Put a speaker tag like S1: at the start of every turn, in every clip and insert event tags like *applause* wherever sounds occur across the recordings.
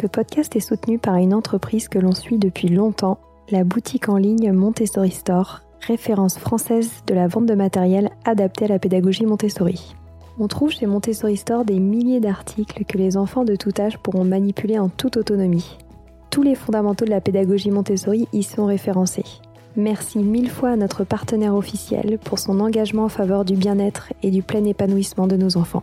S1: Ce podcast est soutenu par une entreprise que l'on suit depuis longtemps, la boutique en ligne Montessori Store, référence française de la vente de matériel adapté à la pédagogie Montessori. On trouve chez Montessori Store des milliers d'articles que les enfants de tout âge pourront manipuler en toute autonomie. Tous les fondamentaux de la pédagogie Montessori y sont référencés. Merci mille fois à notre partenaire officiel pour son engagement en faveur du bien-être et du plein épanouissement de nos enfants.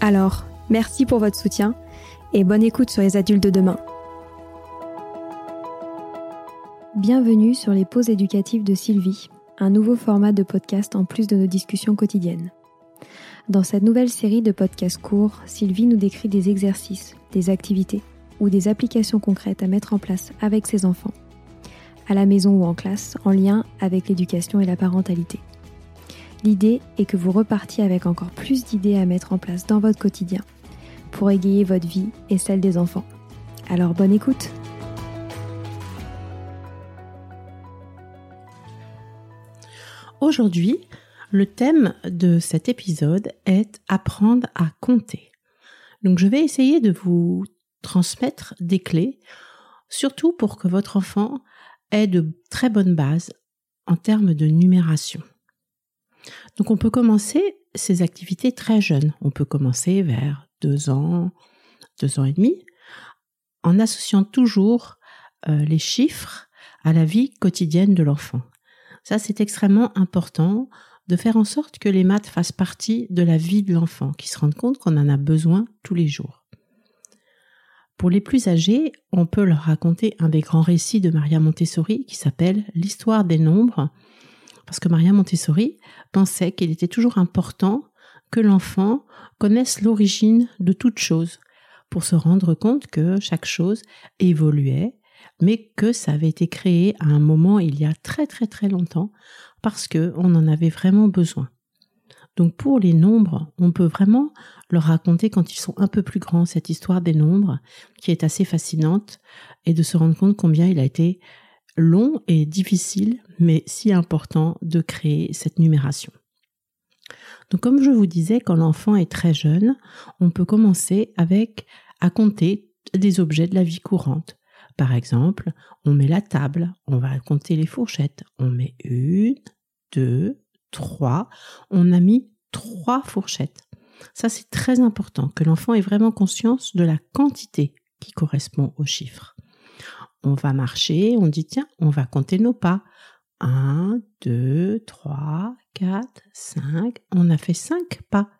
S1: alors, merci pour votre soutien et bonne écoute sur les adultes de demain. Bienvenue sur les pauses éducatives de Sylvie, un nouveau format de podcast en plus de nos discussions quotidiennes. Dans cette nouvelle série de podcasts courts, Sylvie nous décrit des exercices, des activités ou des applications concrètes à mettre en place avec ses enfants, à la maison ou en classe, en lien avec l'éducation et la parentalité. L'idée est que vous repartiez avec encore plus d'idées à mettre en place dans votre quotidien pour égayer votre vie et celle des enfants. Alors bonne écoute
S2: Aujourd'hui, le thème de cet épisode est apprendre à compter. Donc je vais essayer de vous transmettre des clés, surtout pour que votre enfant ait de très bonnes bases en termes de numération. Donc on peut commencer ces activités très jeunes. On peut commencer vers deux ans, deux ans et demi, en associant toujours euh, les chiffres à la vie quotidienne de l'enfant. Ça, c'est extrêmement important de faire en sorte que les maths fassent partie de la vie de l'enfant, qu'il se rende compte qu'on en a besoin tous les jours. Pour les plus âgés, on peut leur raconter un des grands récits de Maria Montessori qui s'appelle L'histoire des nombres, parce que Maria Montessori pensait qu'il était toujours important que l'enfant connaisse l'origine de toute chose pour se rendre compte que chaque chose évoluait, mais que ça avait été créé à un moment il y a très très très longtemps parce que on en avait vraiment besoin. Donc pour les nombres, on peut vraiment leur raconter quand ils sont un peu plus grands cette histoire des nombres qui est assez fascinante et de se rendre compte combien il a été long et difficile, mais si important de créer cette numération. Donc comme je vous disais, quand l'enfant est très jeune, on peut commencer avec à compter des objets de la vie courante. Par exemple, on met la table, on va compter les fourchettes. On met une, deux, trois. On a mis trois fourchettes. Ça, c'est très important, que l'enfant ait vraiment conscience de la quantité qui correspond au chiffre. On va marcher, on dit, tiens, on va compter nos pas. 1, 2, 3, 4, 5. On a fait 5 pas.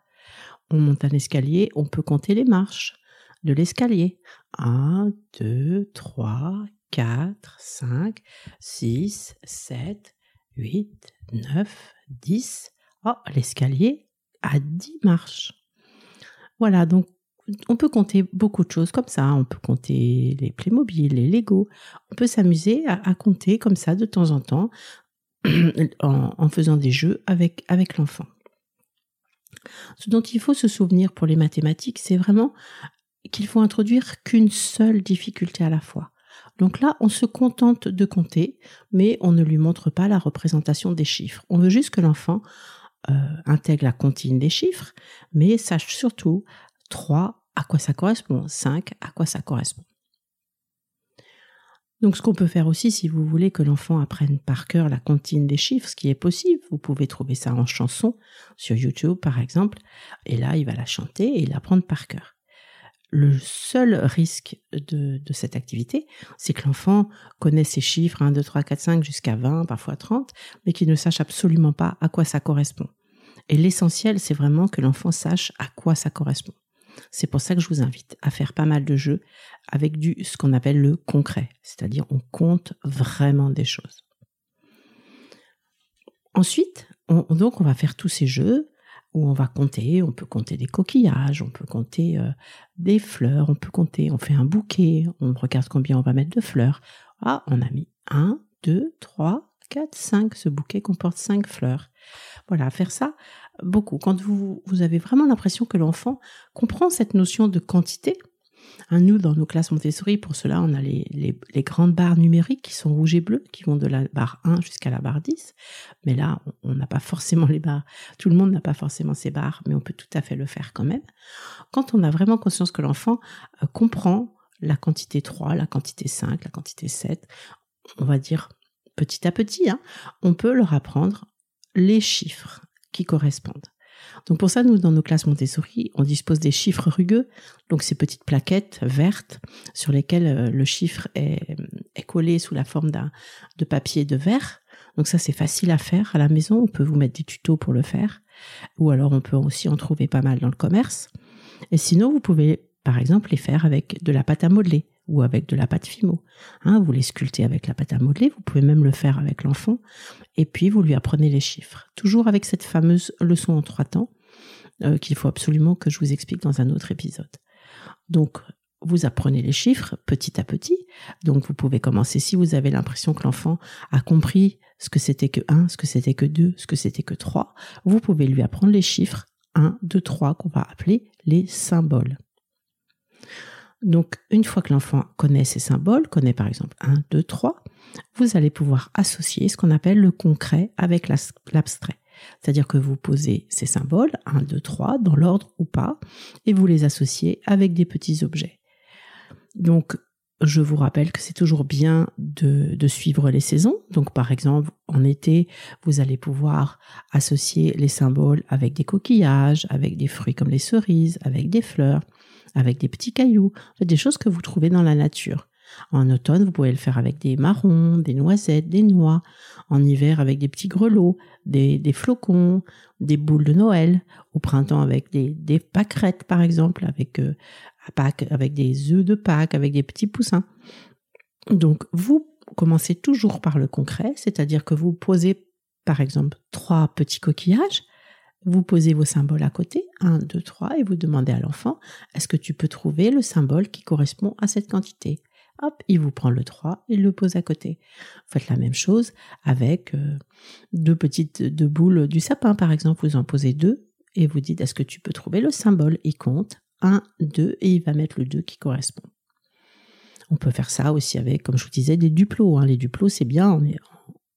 S2: On monte un escalier, on peut compter les marches de l'escalier. 1, 2, 3, 4, 5, 6, 7, 8, 9, 10. Oh, l'escalier a 10 marches. Voilà, donc on peut compter beaucoup de choses comme ça. On peut compter les Playmobil, les Lego. On peut s'amuser à, compter comme ça de temps en temps *clears throat* en, faisant des jeux avec, l'enfant. Ce dont il faut se souvenir pour les mathématiques, c'est vraiment qu'il faut introduire qu'une seule difficulté à la fois. Donc là, on se contente de compter, mais on ne lui montre pas la représentation des chiffres. On veut juste que l'enfant euh, intègre la comptine des chiffres, mais sache surtout 3 à quoi ça correspond, 5 à quoi ça correspond. Donc ce qu'on peut faire aussi, si vous voulez que l'enfant apprenne par cœur la comptine des chiffres, ce qui est possible, vous pouvez trouver ça en chanson sur YouTube par exemple, et là il va la chanter et l'apprendre par cœur. Le seul risque de, cette activité, c'est que l'enfant connaisse ces chiffres 1, 2, 3, 4, 5 jusqu'à 20, parfois 30, mais qu'il ne sache absolument pas à quoi ça correspond. Et l'essentiel, c'est vraiment que l'enfant sache à quoi ça correspond. C'est pour ça que je vous invite à faire pas mal de jeux avec du ce qu'on appelle le concret, c'est-à-dire on compte vraiment des choses. Ensuite, donc on va faire tous ces jeux où on va compter, on peut compter des coquillages, on peut compter euh, des fleurs, on peut compter, on fait un bouquet, on regarde combien on va mettre de fleurs. Ah, on a mis 1, 2, 3, 4, 5. Ce bouquet comporte 5 fleurs. Voilà, faire ça beaucoup. Quand vous, avez vraiment l'impression que l'enfant comprend cette notion de quantité, hein, nous, dans nos classes Montessori, pour cela, on a les, les, grandes barres numériques qui sont rouges et bleues, qui vont de la barre 1 jusqu'à la barre 10. Mais là, on n'a pas forcément les barres. Tout le monde n'a pas forcément ces barres, mais on peut tout à fait le faire quand même. Quand on a vraiment conscience que l'enfant euh, comprend la quantité 3, la quantité 5, la quantité 7, on va dire petit à petit, hein, on peut leur apprendre les chiffres qui correspondent. Donc pour ça, nous, dans nos classes Montessori, on dispose des chiffres rugueux, donc ces petites plaquettes vertes sur lesquelles euh, le chiffre est, collé sous la forme d'un de papier de verre. Donc ça, c'est facile à faire à la maison. On peut vous mettre des tutos pour le faire, ou alors on peut aussi en trouver pas mal dans le commerce. Et sinon, vous pouvez par exemple les faire avec de la pâte à modeler ou avec de la pâte Fimo. Hein, vous les sculptez avec la pâte à modeler, vous pouvez même le faire avec l'enfant, et puis vous lui apprenez les chiffres. Toujours avec cette fameuse leçon en trois temps euh, qu'il faut absolument que je vous explique dans un autre épisode. Donc, vous apprenez les chiffres petit à petit. Donc, vous pouvez commencer si vous avez l'impression que l'enfant a compris ce que c'était que 1, ce que c'était que 2, ce que c'était que 3. Vous pouvez lui apprendre les chiffres 1, 2, 3 qu'on va appeler les symboles. Donc, une fois que l'enfant connaît ces symboles, connaît par exemple 1, 2, 3, vous allez pouvoir associer ce qu'on appelle le concret avec l'abstrait. C'est-à-dire que vous posez ces symboles, 1, 2, 3, dans l'ordre ou pas, et vous les associez avec des petits objets. Donc, je vous rappelle que c'est toujours bien de, suivre les saisons. Donc, par exemple, en été, vous allez pouvoir associer les symboles avec des coquillages, avec des fruits comme les cerises, avec des fleurs avec des petits cailloux, des choses que vous trouvez dans la nature. En automne, vous pouvez le faire avec des marrons, des noisettes, des noix. En hiver, avec des petits grelots, des, flocons, des boules de Noël. Au printemps, avec des, pâquerettes, par exemple, avec, euh, avec des œufs de Pâques, avec des petits poussins. Donc, vous commencez toujours par le concret, c'est-à-dire que vous posez, par exemple, trois petits coquillages vous posez vos symboles à côté, 1, 2, 3, et vous demandez à l'enfant, est-ce que tu peux trouver le symbole qui correspond à cette quantité? Hop, il vous prend le 3 et le pose à côté. Vous faites la même chose avec euh, deux petites deux boules du sapin, par exemple. Vous en posez deux et vous dites, est-ce que tu peux trouver le symbole? Il compte 1, 2 et il va mettre le 2 qui correspond. On peut faire ça aussi avec, comme je vous disais, des duplos. Hein. Les duplos, c'est bien,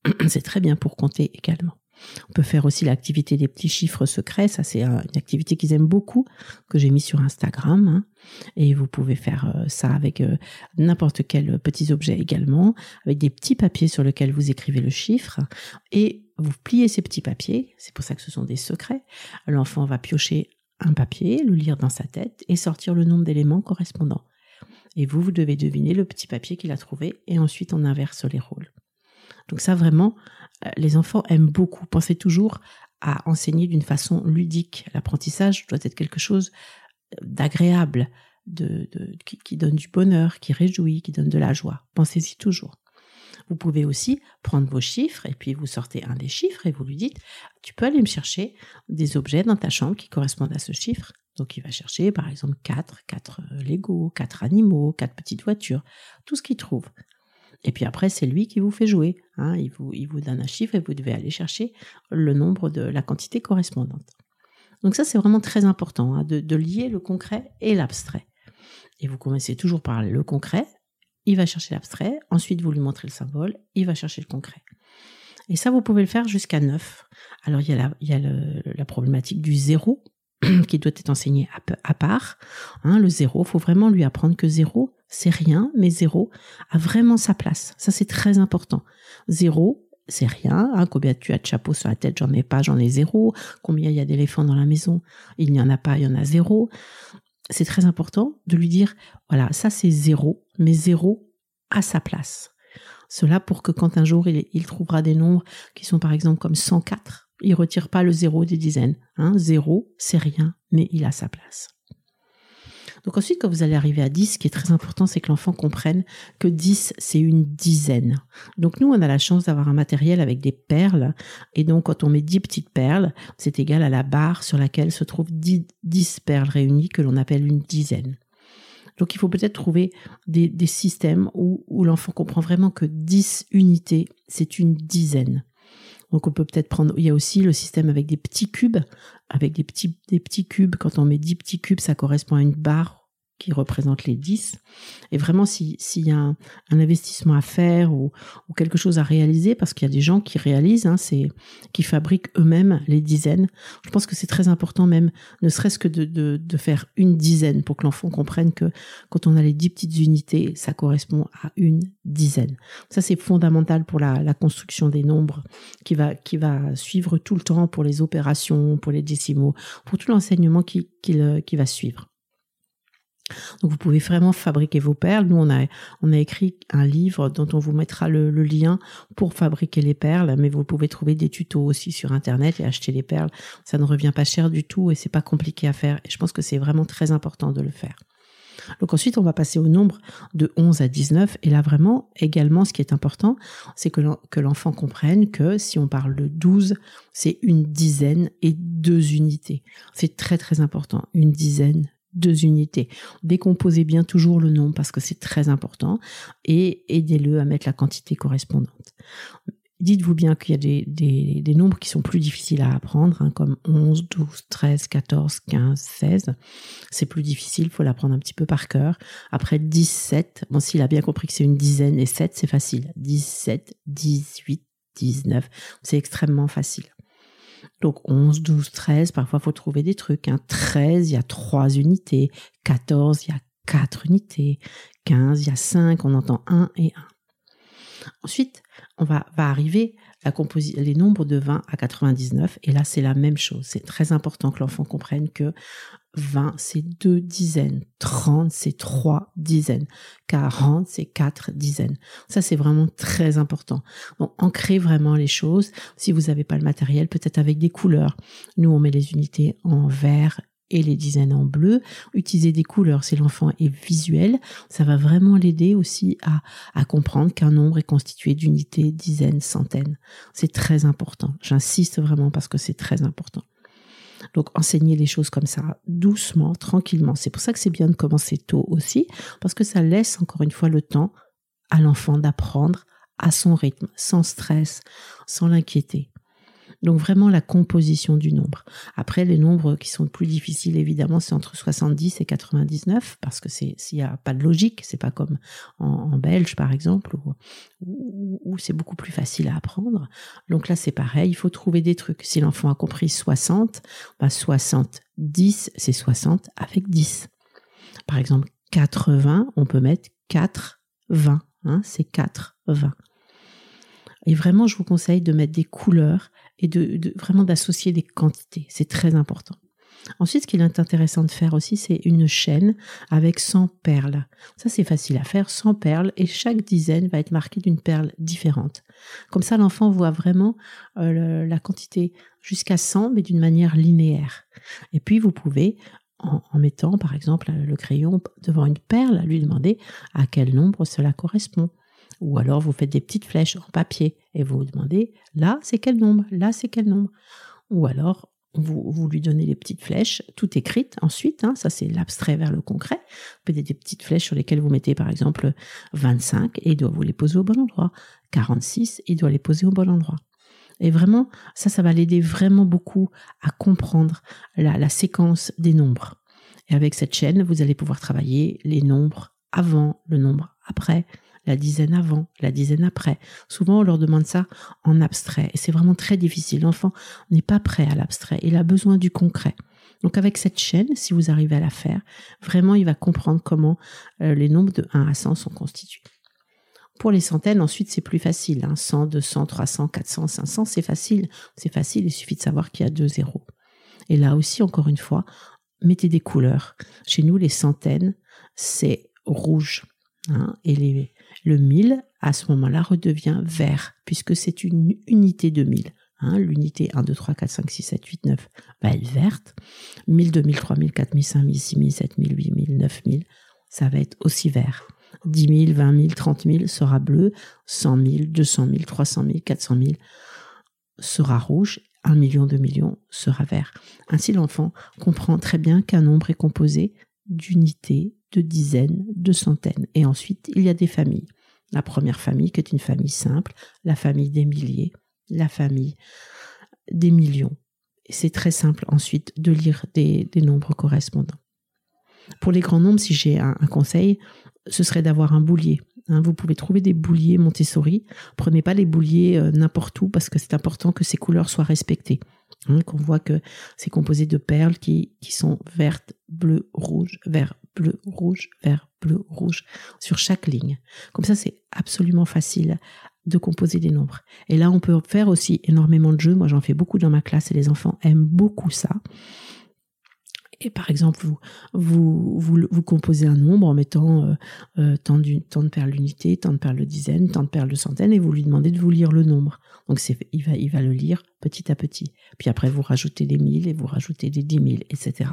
S2: *clears throat* c'est très bien pour compter également. On peut faire aussi l'activité des petits chiffres secrets. Ça, c'est une activité qu'ils aiment beaucoup, que j'ai mis sur Instagram. Hein. Et vous pouvez faire euh, ça avec euh, n'importe quel petit objet également, avec des petits papiers sur lesquels vous écrivez le chiffre. Et vous pliez ces petits papiers. C'est pour ça que ce sont des secrets. L'enfant va piocher un papier, le lire dans sa tête et sortir le nombre d'éléments correspondants. Et vous, vous devez deviner le petit papier qu'il a trouvé et ensuite on inverse les rôles. Donc ça vraiment, euh, les enfants aiment beaucoup. Pensez toujours à enseigner d'une façon ludique. L'apprentissage doit être quelque chose euh, d'agréable, de, qui, donne du bonheur, qui réjouit, qui donne de la joie. Pensez-y toujours. Vous pouvez aussi prendre vos chiffres et puis vous sortez un des chiffres et vous lui dites, tu peux aller me chercher des objets dans ta chambre qui correspondent à ce chiffre. Donc il va chercher par exemple 4, 4 euh, Lego, 4 animaux, 4 petites voitures, tout ce qu'il trouve. Et puis après, c'est lui qui vous fait jouer. Hein. Il, vous, il vous donne un chiffre et vous devez aller chercher le nombre de la quantité correspondante. Donc ça, c'est vraiment très important, hein, de, lier le concret et l'abstrait. Et vous commencez toujours par le concret, il va chercher l'abstrait, ensuite vous lui montrez le symbole, il va chercher le concret. Et ça, vous pouvez le faire jusqu'à 9. Alors, il y a la, il la problématique du zéro *clears throat* qui doit être enseigné à, part. Hein, le zéro, faut vraiment lui apprendre que zéro, c'est rien, mais zéro a vraiment sa place. Ça, c'est très important. Zéro, c'est rien. Hein, combien tu as de chapeaux sur la tête J'en ai pas, j'en ai zéro. Combien il y a d'éléphants dans la maison Il n'y en a pas, il y en a zéro. C'est très important de lui dire, voilà, ça c'est zéro, mais zéro a sa place. Cela pour que quand un jour il, il trouvera des nombres qui sont par exemple comme 104, il retire pas le zéro des dizaines. Hein. Zéro, c'est rien, mais il a sa place. Donc ensuite, quand vous allez arriver à 10, ce qui est très important, c'est que l'enfant comprenne que 10, c'est une dizaine. Donc nous, on a la chance d'avoir un matériel avec des perles. Et donc, quand on met 10 petites perles, c'est égal à la barre sur laquelle se trouvent 10, perles réunies que l'on appelle une dizaine. Donc il faut peut-être trouver des, systèmes où, où l'enfant comprend vraiment que 10 unités, c'est une dizaine. Donc on peut peut-être prendre, il y a aussi le système avec des petits cubes, avec des petits, des petits cubes. Quand on met 10 petits cubes, ça correspond à une barre qui représente les 10. Et vraiment, s'il y a un, investissement à faire ou, quelque chose à réaliser, parce qu'il y a des gens qui réalisent, hein, c'est, qui fabriquent eux-mêmes les dizaines, je pense que c'est très important même, ne serait-ce que de, de, faire une dizaine pour que l'enfant comprenne que quand on a les 10 petites unités, ça correspond à une dizaine. Ça, c'est fondamental pour la, la construction des nombres qui va, qui va suivre tout le temps pour les opérations, pour les décimaux, pour tout l'enseignement qui, qui, qui va suivre. Donc vous pouvez vraiment fabriquer vos perles. Nous, on a, écrit un livre dont on vous mettra le, lien pour fabriquer les perles, mais vous pouvez trouver des tutos aussi sur Internet et acheter les perles. Ça ne revient pas cher du tout et c'est pas compliqué à faire. Et je pense que c'est vraiment très important de le faire. Donc ensuite, on va passer au nombre de 11 à 19. Et là, vraiment, également, ce qui est important, c'est que l'enfant comprenne que si on parle de 12, c'est une dizaine et deux unités. C'est très, très important. Une dizaine, deux unités. Décomposez bien toujours le nombre parce que c'est très important et aidez-le à mettre la quantité correspondante. Dites-vous bien qu'il y a des, des, nombres qui sont plus difficiles à apprendre, hein, comme 11, 12, 13, 14, 15, 16. C'est plus difficile, il faut l'apprendre un petit peu par cœur. Après 17, bon, s'il a bien compris que c'est une dizaine et 7, c'est facile. 17, 18, 19, c'est extrêmement facile. Donc 11, 12, 13, parfois il faut trouver des trucs. Hein. 13, il y a 3 unités. 14, il y a 4 unités. 15, il y a 5, on entend 1 et 1. Ensuite, on va, va arriver la les nombres de 20 à 99, et là c'est la même chose. C'est très important que l'enfant comprenne que 20 c'est deux dizaines, 30 c'est trois dizaines, 40 c'est quatre dizaines. Ça c'est vraiment très important. Donc ancrez vraiment les choses. Si vous n'avez pas le matériel, peut-être avec des couleurs. Nous on met les unités en vert et les dizaines en bleu. Utiliser des couleurs si l'enfant est visuel. Ça va vraiment l'aider aussi à, à comprendre qu'un nombre est constitué d'unités, dizaines, centaines. C'est très important. J'insiste vraiment parce que c'est très important. Donc enseigner les choses comme ça, doucement, tranquillement. C'est pour ça que c'est bien de commencer tôt aussi, parce que ça laisse encore une fois le temps à l'enfant d'apprendre à son rythme, sans stress, sans l'inquiéter. Donc vraiment la composition du nombre. Après, les nombres qui sont plus difficiles, évidemment, c'est entre 70 et 99, parce que c'est s'il n'y a pas de logique, c'est pas comme en, belge, par exemple, où, c'est beaucoup plus facile à apprendre. Donc là, c'est pareil, il faut trouver des trucs. Si l'enfant a compris 60, bah 70, c'est 60 avec 10. Par exemple, 80, on peut mettre 4, 20. Hein, c'est 4, 20. Et vraiment, je vous conseille de mettre des couleurs et de, vraiment d'associer des quantités. C'est très important. Ensuite, ce qu'il est intéressant de faire aussi, c'est une chaîne avec 100 perles. Ça, c'est facile à faire, 100 perles, et chaque dizaine va être marquée d'une perle différente. Comme ça, l'enfant voit vraiment euh, la quantité jusqu'à 100, mais d'une manière linéaire. Et puis, vous pouvez, en, en, mettant, par exemple, le crayon devant une perle, lui demander à quel nombre cela correspond. Ou alors vous faites des petites flèches en papier et vous vous demandez là c'est quel nombre, là c'est quel nombre. Ou alors vous, vous, lui donnez les petites flèches, tout écrites ensuite, hein, ça c'est l'abstrait vers le concret. Vous mettez des petites flèches sur lesquelles vous mettez par exemple 25 et il doit vous les poser au bon endroit. 46, il doit les poser au bon endroit. Et vraiment, ça, ça va l'aider vraiment beaucoup à comprendre la séquence des nombres. Et avec cette chaîne, vous allez pouvoir travailler les nombres avant, le nombre après, la dizaine avant, la dizaine après. Souvent, on leur demande ça en abstrait et c'est vraiment très difficile. L'enfant n'est pas prêt à l'abstrait, il a besoin du concret. Donc avec cette chaîne, si vous arrivez à la faire, vraiment, il va comprendre comment euh, les nombres de 1 à 100 sont constitués. Pour les centaines, ensuite, c'est plus facile. 100, 200, 300, 400, 500, c'est facile. C'est facile, il suffit de savoir qu'il y a deux zéros. Et là aussi, encore une fois, mettez des couleurs. Chez nous, les centaines, c'est rouge. Hein, le 1000, à ce moment-là, redevient vert, puisque c'est une unité de 1000. Hein, L'unité 1, 2, 3, 4, 5, 6, 7, 8, 9 va être verte. 1000, 2000, 3000, 4000, 5000, 6000, 7000, 8000, 9000, ça va être aussi vert. 10 000, 20 000, 30 000 sera bleu. 100 000, 200 000, 300 000, 400 000 sera rouge. 1 million, 2 millions sera vert. Ainsi, l'enfant comprend très bien qu'un nombre est composé d'unités, de dizaines, de centaines. Et ensuite, il y a des familles. La première famille qui est une famille simple, la famille des milliers, la famille des millions. C'est très simple ensuite de lire des, nombres correspondants. Pour les grands nombres, si j'ai un, conseil, ce serait d'avoir un boulier. Hein. vous pouvez trouver des bouliers Montessori. Prenez pas les bouliers euh, n'importe où parce que c'est important que ces couleurs soient respectées. Hein, qu'on voit que c'est composé de perles qui, sont vertes, bleues, rouges, vert, bleu, rouge, vert, bleu, rouge sur chaque ligne. Comme ça, c'est absolument facile de composer des nombres. Et là, on peut faire aussi énormément de jeux. Moi, j'en fais beaucoup dans ma classe et les enfants aiment beaucoup ça. Et par exemple, vous, composez un nombre en mettant euh, euh, tant, de perles d'unité, tant de perles de dizaine, tant de perles de centaine, et vous lui demandez de vous lire le nombre. Donc il, va, il va le lire petit à petit. Puis après, vous rajoutez des mille et vous rajoutez des dix mille, etc.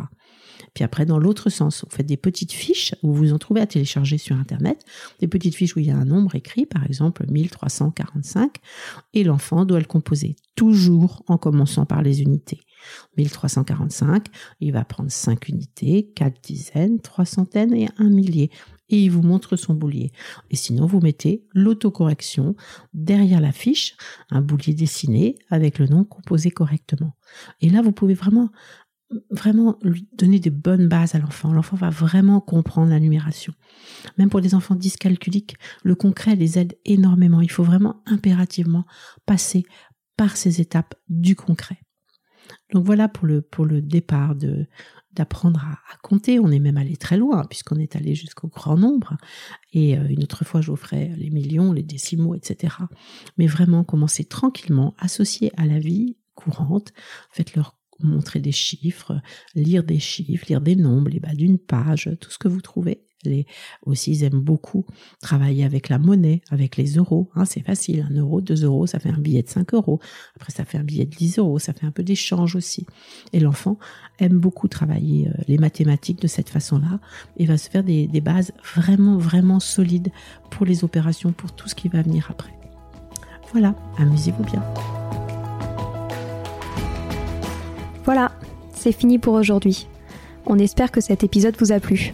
S2: Puis après, dans l'autre sens, vous faites des petites fiches où vous en trouvez à télécharger sur Internet, des petites fiches où il y a un nombre écrit, par exemple 1345, et l'enfant doit le composer, toujours en commençant par les unités. 1345, il va prendre 5 unités, 4 dizaines, 3 centaines et un millier. Et il vous montre son boulier. Et sinon, vous mettez l'autocorrection derrière la fiche, un boulier dessiné avec le nom composé correctement. Et là, vous pouvez vraiment vraiment donner des bonnes bases à l'enfant. L'enfant va vraiment comprendre la numération. Même pour des enfants dyscalculiques, le concret les aide énormément. Il faut vraiment impérativement passer par ces étapes du concret. Donc voilà pour le, pour le départ d'apprendre à, compter. On est même allé très loin puisqu'on est allé jusqu'au grand nombre. Et euh, une autre fois, ferai les millions, les décimaux, etc. Mais vraiment, commencer tranquillement, associé à la vie courante. Faites-leur montrer des chiffres, lire des chiffres, lire des nombres, les bas d'une page, tout ce que vous trouvez. Les, aussi, ils aiment beaucoup travailler avec la monnaie, avec les euros. Hein, c'est facile, un euro, deux euros, ça fait un billet de 5 euros. Après, ça fait un billet de 10 euros, ça fait un peu d'échange aussi. Et l'enfant aime beaucoup travailler euh, les mathématiques de cette façon-là et va se faire des, des bases vraiment, vraiment solides pour les opérations, pour tout ce qui va venir après. Voilà, amusez-vous bien.
S1: Voilà, c'est fini pour aujourd'hui. On espère que cet épisode vous a plu.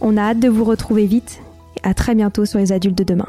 S1: On a hâte de vous retrouver vite et à très bientôt sur les adultes de demain.